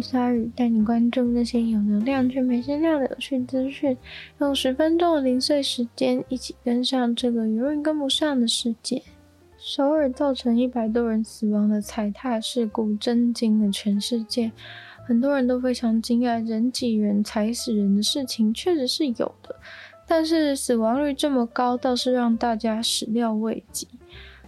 鲨鱼，带你关注那些有流量却没声量的有趣资讯。用十分钟的零碎时间，一起跟上这个永远跟不上的世界。首尔造成一百多人死亡的踩踏事故，震惊了全世界。很多人都非常惊讶，人挤人踩死人的事情确实是有的，但是死亡率这么高，倒是让大家始料未及。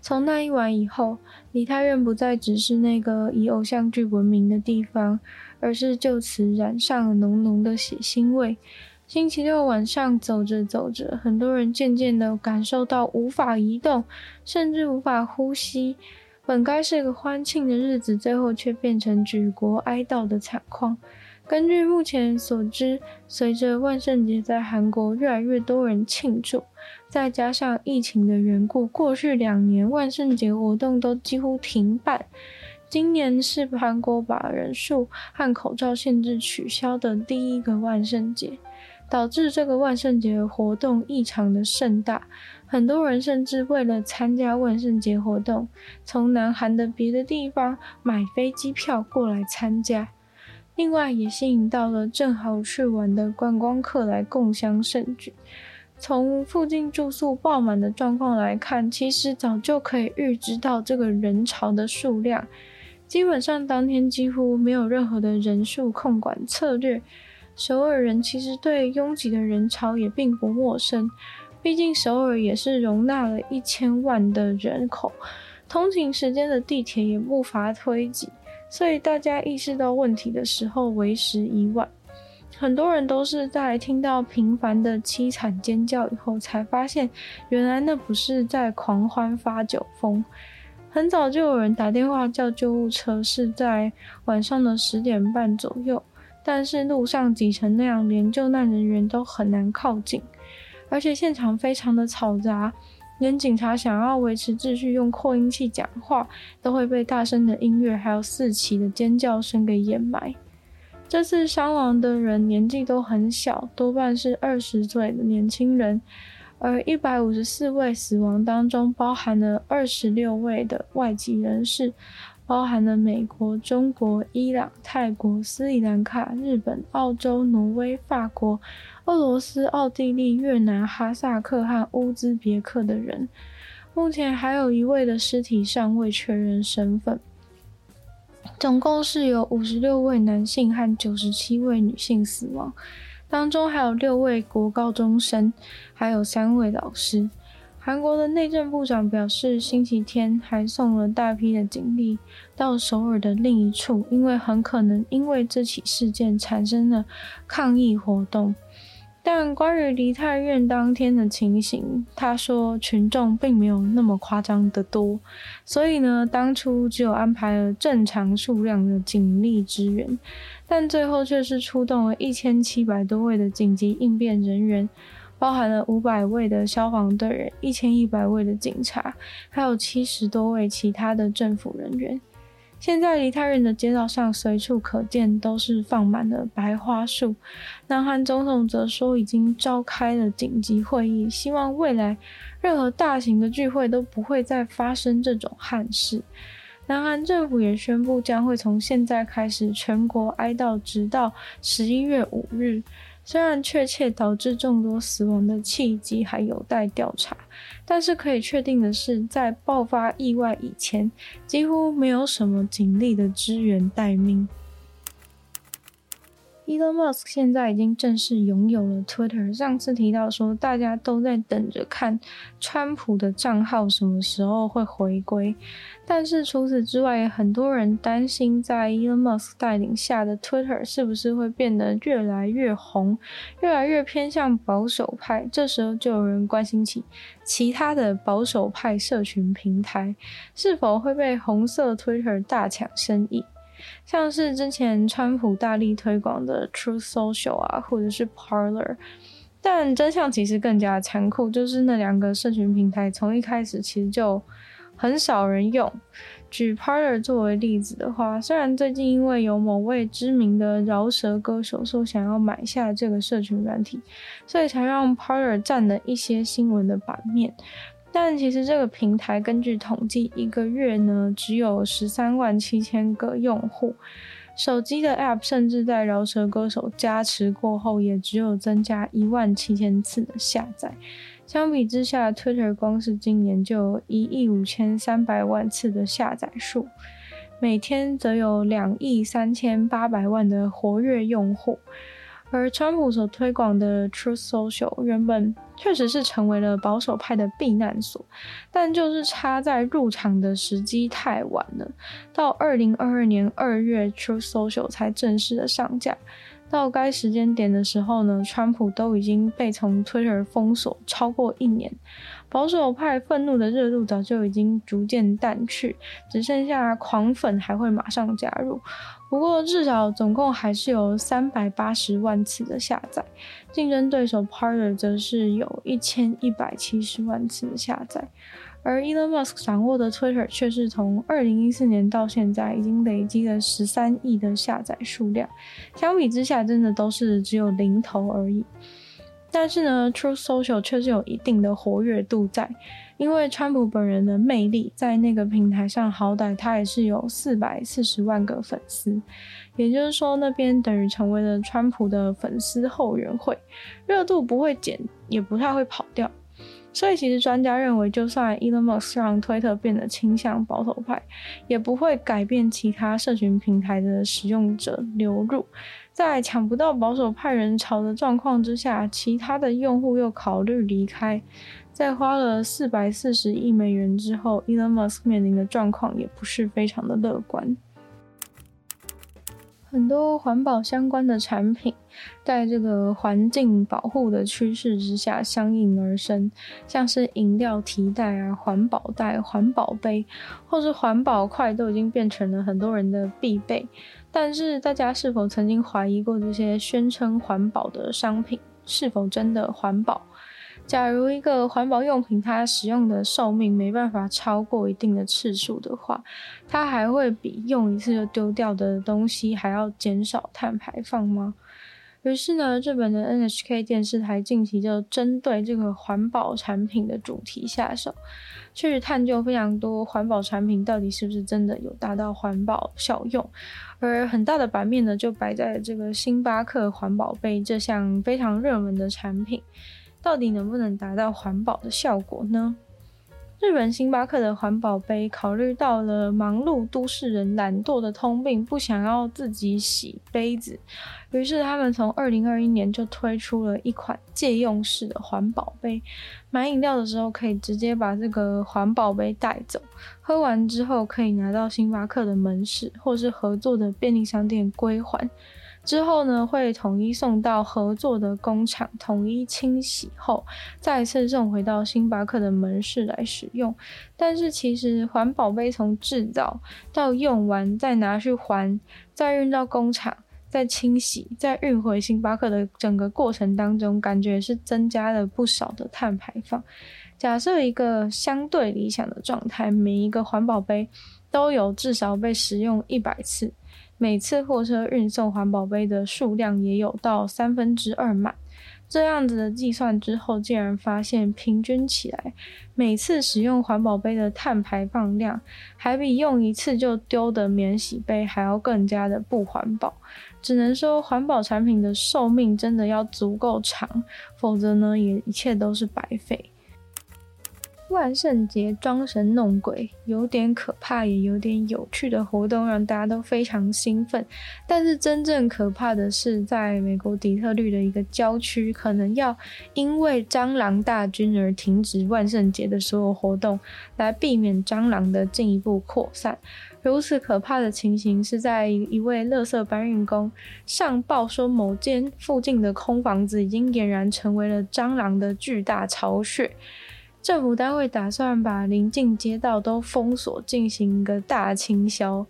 从那一晚以后，梨泰院不再只是那个以偶像剧闻名的地方，而是就此染上了浓浓的血腥味。星期六晚上走着走着，很多人渐渐地感受到无法移动，甚至无法呼吸。本该是个欢庆的日子，最后却变成举国哀悼的惨况。根据目前所知，随着万圣节在韩国越来越多人庆祝，再加上疫情的缘故，过去两年万圣节活动都几乎停办。今年是韩国把人数和口罩限制取消的第一个万圣节。导致这个万圣节活动异常的盛大，很多人甚至为了参加万圣节活动，从南韩的别的地方买飞机票过来参加。另外，也吸引到了正好去玩的观光客来共襄盛举。从附近住宿爆满的状况来看，其实早就可以预知到这个人潮的数量。基本上当天几乎没有任何的人数控管策略。首尔人其实对拥挤的人潮也并不陌生，毕竟首尔也是容纳了一千万的人口，通勤时间的地铁也不乏推挤，所以大家意识到问题的时候为时已晚。很多人都是在听到频繁的凄惨尖叫以后，才发现原来那不是在狂欢发酒疯。很早就有人打电话叫救护车，是在晚上的十点半左右。但是路上挤成那样，连救难人员都很难靠近，而且现场非常的嘈杂，连警察想要维持秩序用扩音器讲话，都会被大声的音乐还有四起的尖叫声给掩埋。这次伤亡的人年纪都很小，多半是二十岁的年轻人，而一百五十四位死亡当中，包含了二十六位的外籍人士。包含了美国、中国、伊朗、泰国、斯里兰卡、日本、澳洲、挪威、法国、俄罗斯、奥地利、越南、哈萨克和乌兹别克的人。目前还有一位的尸体尚未确认身份。总共是有五十六位男性和九十七位女性死亡，当中还有六位国高中生，还有三位老师。韩国的内政部长表示，星期天还送了大批的警力到首尔的另一处，因为很可能因为这起事件产生了抗议活动。但关于梨泰院当天的情形，他说群众并没有那么夸张的多，所以呢，当初只有安排了正常数量的警力支援，但最后却是出动了一千七百多位的紧急应变人员。包含了五百位的消防队员、一千一百位的警察，还有七十多位其他的政府人员。现在梨泰院的街道上随处可见都是放满了白花树。南韩总统则说已经召开了紧急会议，希望未来任何大型的聚会都不会再发生这种憾事。南韩政府也宣布将会从现在开始全国哀悼，直到十一月五日。虽然确切导致众多死亡的契机还有待调查，但是可以确定的是，在爆发意外以前，几乎没有什么警力的支援待命。Elon Musk 现在已经正式拥有了 Twitter。上次提到说，大家都在等着看川普的账号什么时候会回归。但是除此之外，很多人担心，在 Elon Musk 带领下的 Twitter 是不是会变得越来越红，越来越偏向保守派。这时候就有人关心起其他的保守派社群平台是否会被红色 Twitter 大抢生意。像是之前川普大力推广的 Truth Social 啊，或者是 Parler，但真相其实更加残酷，就是那两个社群平台从一开始其实就很少人用。举 Parler 作为例子的话，虽然最近因为有某位知名的饶舌歌手说想要买下这个社群软体，所以才让 Parler 占了一些新闻的版面。但其实这个平台根据统计，一个月呢只有十三万七千个用户，手机的 App 甚至在饶舌歌手加持过后，也只有增加一万七千次的下载。相比之下，Twitter 光是今年就有一亿五千三百万次的下载数，每天则有两亿三千八百万的活跃用户。而川普所推广的 Truth Social 原本确实是成为了保守派的避难所，但就是差在入场的时机太晚了。到二零二二年二月，Truth Social 才正式的上架。到该时间点的时候呢，川普都已经被从 Twitter 封锁超过一年，保守派愤怒的热度早就已经逐渐淡去，只剩下狂粉还会马上加入。不过至少总共还是有三百八十万次的下载，竞争对手 Parler 则是有一千一百七十万次的下载。而 Elon Musk 掌握的 Twitter 却是从二零一四年到现在已经累积了十三亿的下载数量，相比之下，真的都是只有零头而已。但是呢，Truth Social 却是有一定的活跃度在，因为川普本人的魅力在那个平台上，好歹他也是有四百四十万个粉丝，也就是说，那边等于成为了川普的粉丝后援会，热度不会减，也不太会跑掉。所以，其实专家认为，就算 Elon Musk 让推特变得倾向保守派，也不会改变其他社群平台的使用者流入。在抢不到保守派人潮的状况之下，其他的用户又考虑离开，在花了四百四十亿美元之后，Elon Musk 面临的状况也不是非常的乐观。很多环保相关的产品，在这个环境保护的趋势之下相应而生，像是饮料提袋啊、环保袋、环保杯，或是环保筷，都已经变成了很多人的必备。但是，大家是否曾经怀疑过这些宣称环保的商品是否真的环保？假如一个环保用品它使用的寿命没办法超过一定的次数的话，它还会比用一次就丢掉的东西还要减少碳排放吗？于是呢，日本的 NHK 电视台近期就针对这个环保产品的主题下手，去探究非常多环保产品到底是不是真的有达到环保效用，而很大的版面呢就摆在这个星巴克环保杯这项非常热门的产品。到底能不能达到环保的效果呢？日本星巴克的环保杯考虑到了忙碌都市人懒惰的通病，不想要自己洗杯子，于是他们从二零二一年就推出了一款借用式的环保杯，买饮料的时候可以直接把这个环保杯带走，喝完之后可以拿到星巴克的门市或是合作的便利商店归还。之后呢，会统一送到合作的工厂，统一清洗后，再次送回到星巴克的门市来使用。但是其实环保杯从制造到用完，再拿去还，再运到工厂，再清洗，再运回星巴克的整个过程当中，感觉是增加了不少的碳排放。假设一个相对理想的状态，每一个环保杯都有至少被使用一百次。每次货车运送环保杯的数量也有到三分之二满，这样子的计算之后，竟然发现平均起来，每次使用环保杯的碳排放量，还比用一次就丢的免洗杯还要更加的不环保。只能说环保产品的寿命真的要足够长，否则呢，也一切都是白费。万圣节装神弄鬼，有点可怕，也有点有趣的活动，让大家都非常兴奋。但是真正可怕的是，在美国底特律的一个郊区，可能要因为蟑螂大军而停止万圣节的所有活动，来避免蟑螂的进一步扩散。如此可怕的情形，是在一位垃圾搬运工上报说，某间附近的空房子已经俨然成为了蟑螂的巨大巢穴。政府单位打算把邻近街道都封锁，进行一个大清消，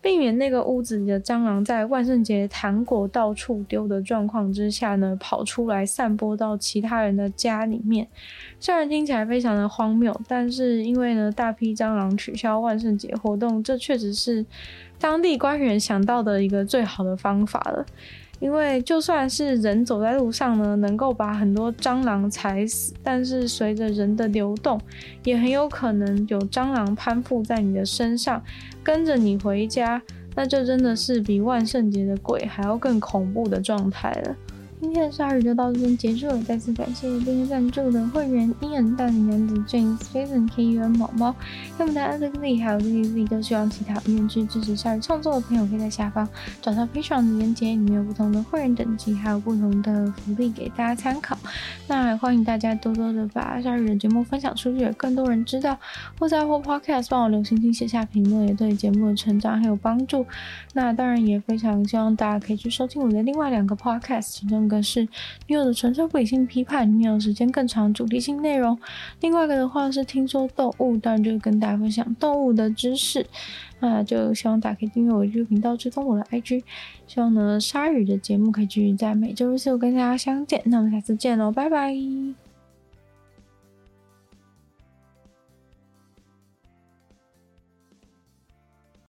避免那个屋子里的蟑螂在万圣节糖果到处丢的状况之下呢，跑出来散播到其他人的家里面。虽然听起来非常的荒谬，但是因为呢，大批蟑螂取消万圣节活动，这确实是当地官员想到的一个最好的方法了。因为就算是人走在路上呢，能够把很多蟑螂踩死，但是随着人的流动，也很有可能有蟑螂攀附在你的身上，跟着你回家，那就真的是比万圣节的鬼还要更恐怖的状态了。今天的鲨语就到这边结束了，再次感谢订阅赞助的会员：Ian、大龄男子 James、Jason、K U N、毛毛。要么大家这个力还有 Z Z 都希望其他愿意支持鲨鱼创作的朋友，可以在下方找到 Patreon 的链接，里面有不同的会员等级，还有不同的福利给大家参考。那欢迎大家多多的把鲨鱼的节目分享出去，更多人知道。或在 Apple Podcast 帮我留星星、写下评论，也对节目的成长很有帮助。那当然也非常希望大家可以去收听我的另外两个 Podcast，其中。一个是女友的纯粹不理性批判，里面有时间更长主题性内容。另外一个的话是听说动物，当然就跟大家分享动物的知识。那就希望大家可以订阅我的 YouTube 频道，追踪我的 IG。希望呢鲨鱼的节目可以继续在每周日四我跟大家相见。那我们下次见喽，拜拜。